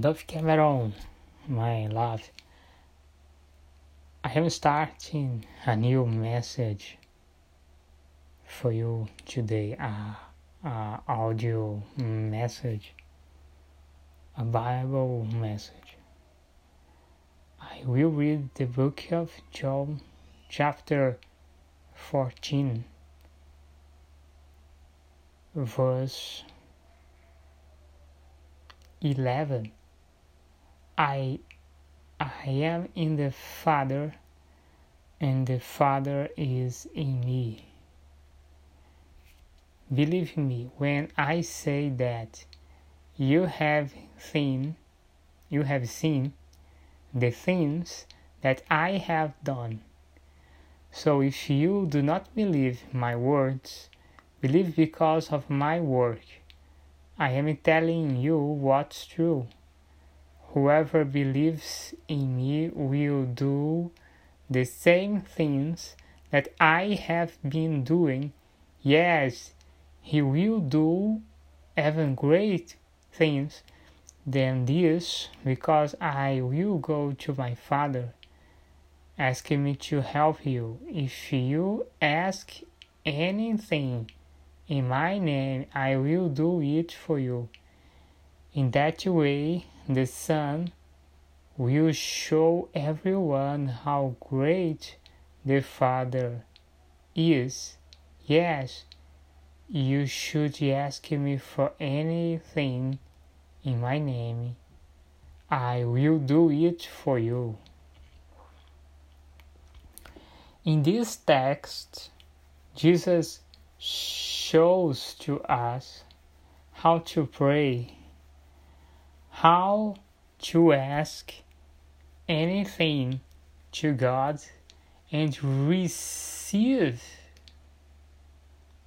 Dove Cameron, my love, I am starting a new message for you today, a, a audio message, a Bible message. I will read the book of John, chapter 14, verse 11 I I am in the Father and the Father is in me. Believe me when I say that you have seen you have seen the things that I have done. So if you do not believe my words, believe because of my work. I am telling you what's true. Whoever believes in me will do the same things that I have been doing. Yes, he will do even great things than this because I will go to my Father. asking me to help you. If you ask anything in my name, I will do it for you. In that way, the Son will show everyone how great the Father is. Yes, you should ask me for anything in my name. I will do it for you. In this text, Jesus shows to us how to pray how to ask anything to God and receive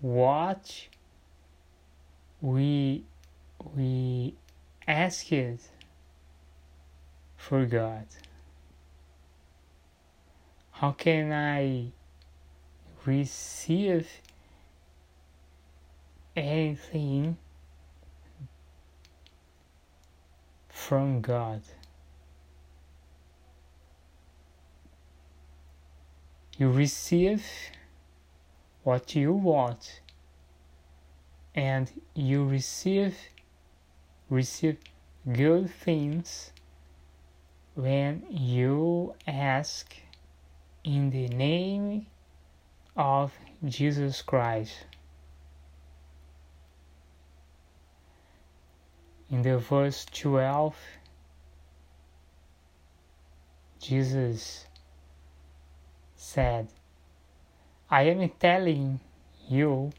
what we we ask it for God. How can I receive anything from God. You receive what you want and you receive receive good things when you ask in the name of Jesus Christ. In the verse 12, Jesus said, I am telling you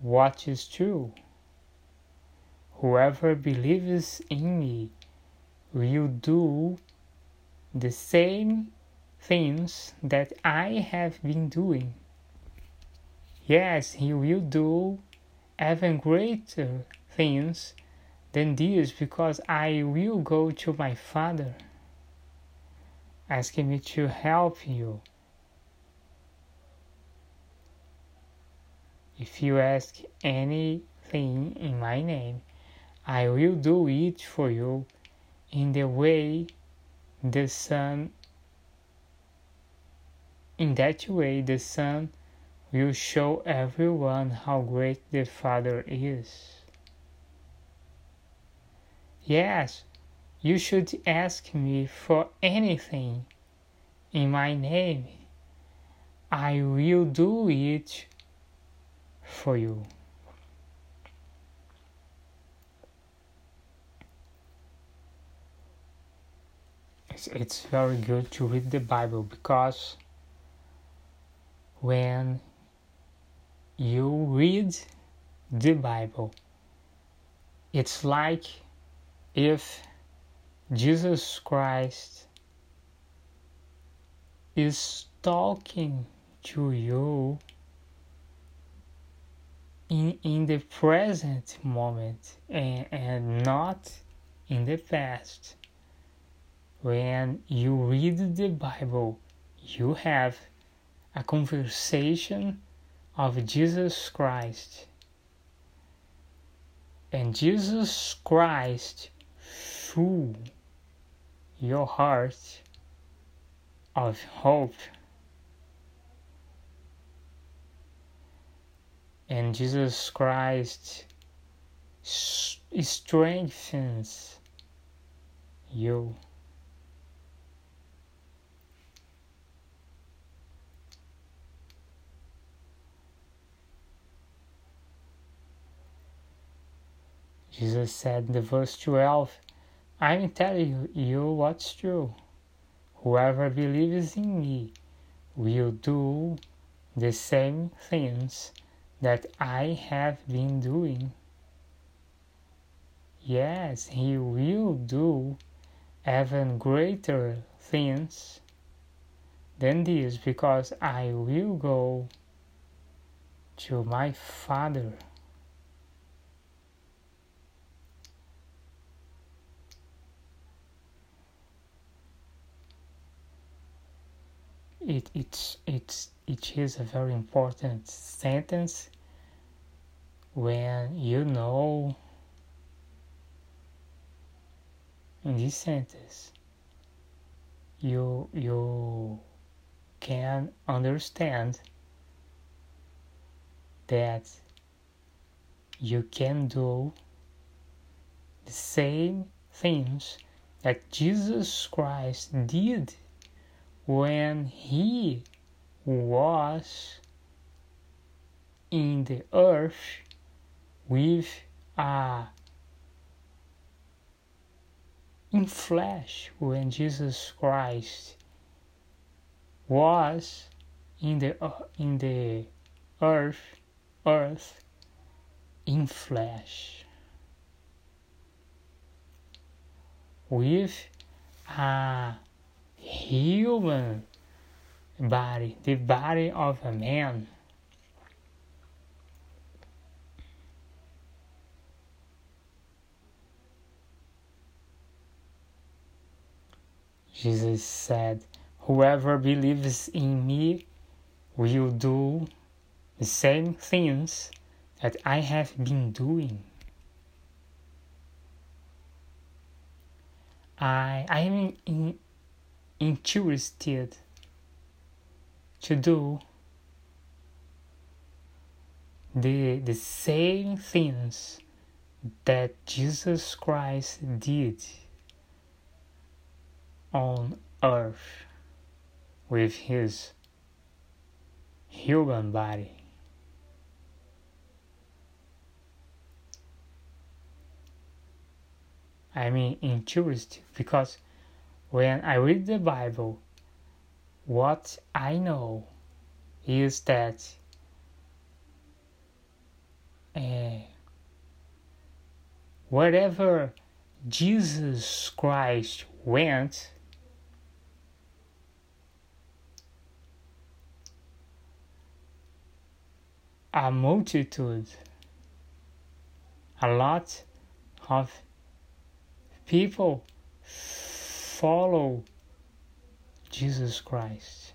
what is true. Whoever believes in me will do the same things that I have been doing. Yes, he will do even greater things than this because I will go to my Father, asking me to help you. If you ask anything in my name, I will do it for you in the way the Son in that way the Son will show everyone how great the Father is. Yes, you should ask me for anything in my name. I will do it for you. It's, it's very good to read the Bible because when you read the Bible, it's like if Jesus Christ is talking to you in, in the present moment and, and not in the past. When you read the Bible, you have a conversation of Jesus Christ. And Jesus Christ full your heart of hope. And Jesus Christ strengthens you. Jesus said in the verse 12, I'm telling you what's true. Whoever believes in me will do the same things that I have been doing. Yes, he will do even greater things than this because I will go to my Father. It it's it's it is a very important sentence when you know in this sentence you you can understand that you can do the same things that Jesus Christ did when he was in the earth with a in flesh when Jesus Christ was in the uh, in the earth earth in flesh with a human body, the body of a man. Jesus said, Whoever believes in me will do the same things that I have been doing. I, I am in, interested to do the, the same things that Jesus Christ did on earth with his human body. I mean, interested because when I read the Bible, what I know is that uh, wherever Jesus Christ went, a multitude, a lot of people follow Jesus Christ.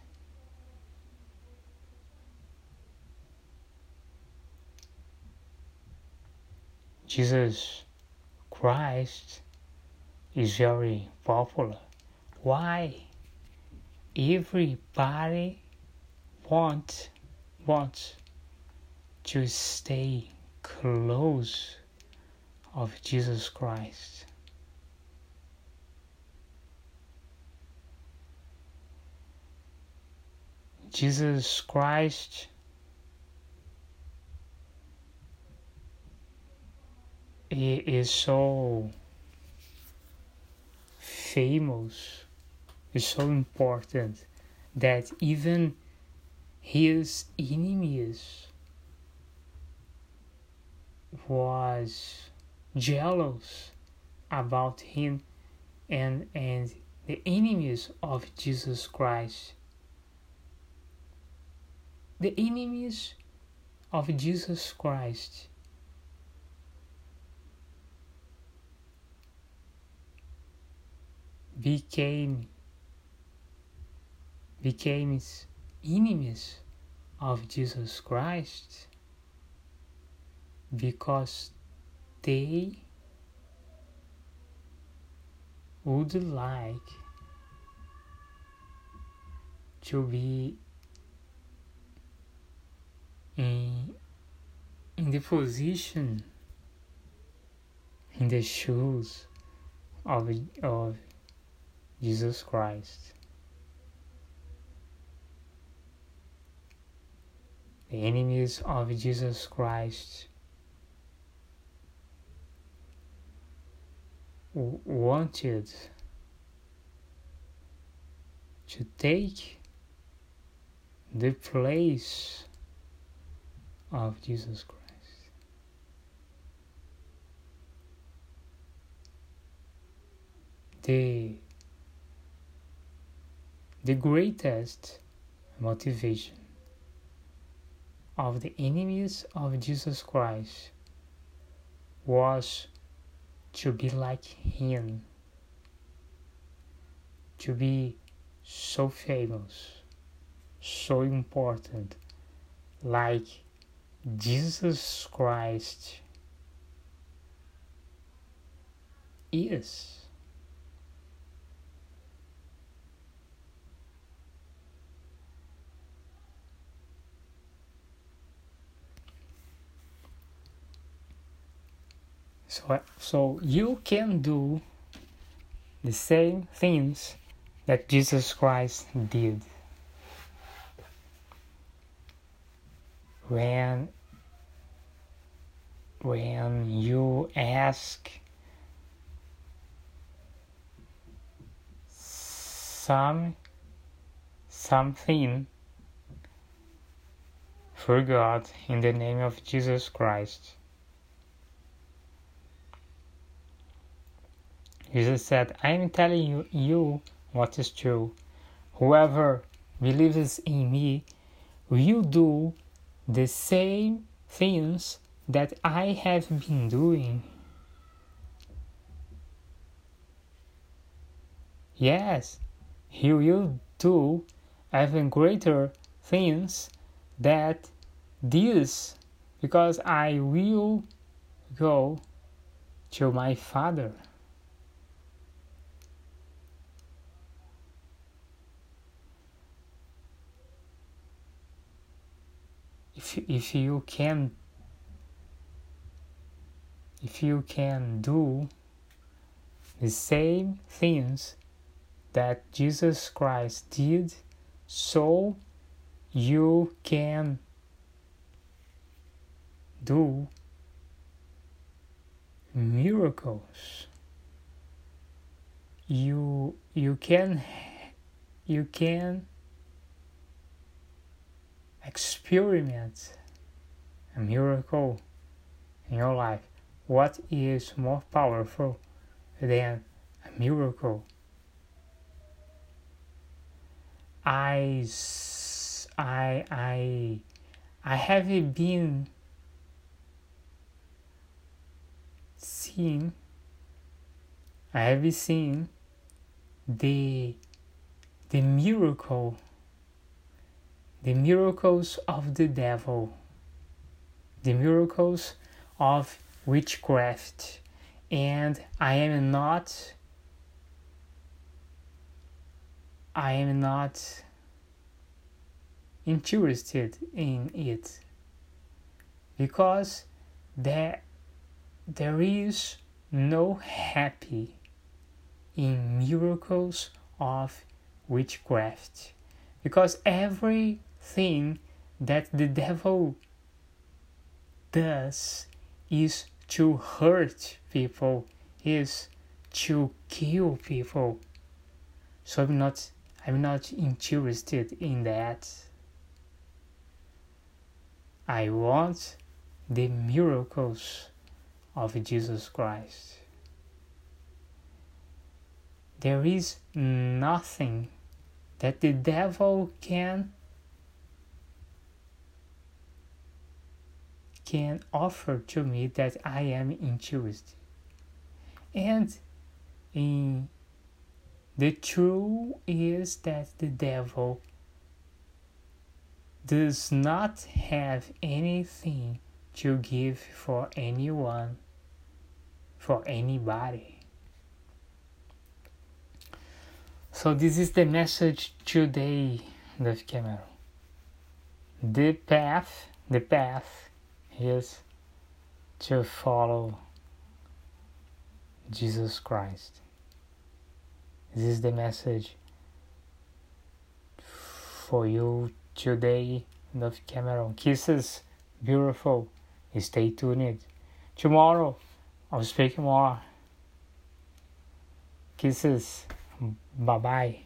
Jesus Christ is very popular. Why? Everybody wants wants to stay close of Jesus Christ. Jesus Christ. He is so famous, is so important that even his enemies was jealous about him and and the enemies of Jesus Christ the enemies of Jesus Christ. became became enemies of Jesus Christ because they would like to be in, in the position, in the shoes of, of Jesus Christ. The enemies of Jesus Christ wanted to take the place of Jesus Christ. The, the greatest motivation of the enemies of Jesus Christ was to be like Him, to be so famous, so important, like Jesus Christ is. So, uh, so you can do the same things that Jesus Christ did. When when you ask some something for God in the name of Jesus Christ Jesus said, I am telling you, you what is true. Whoever believes in me will do the same things that I have been doing. Yes, he will do even greater things that this, because I will go to my Father. if if you can if you can do the same things that Jesus Christ did so you can do miracles you you can you can experiment a miracle in your life. What is more powerful than a miracle? I, I, I, I have been seeing, I have seen the, the miracle the miracles of the devil, the miracles of witchcraft, and I am not I am not interested in it. Because there there is no happy in miracles of witchcraft. Because everything that the devil does is to hurt people, is to kill people. So I'm not I'm not interested in that. I want the miracles of Jesus Christ. There is nothing that the devil can can offer to me that I am interested. And in the truth is that the devil does not have anything to give for anyone, for anybody. So this is the message today, Dove Cameron. The path, the path is to follow Jesus Christ. This is the message for you today, Dove Cameron. Kisses, beautiful. Stay tuned. Tomorrow, I'll speak more. Kisses. Bye bye.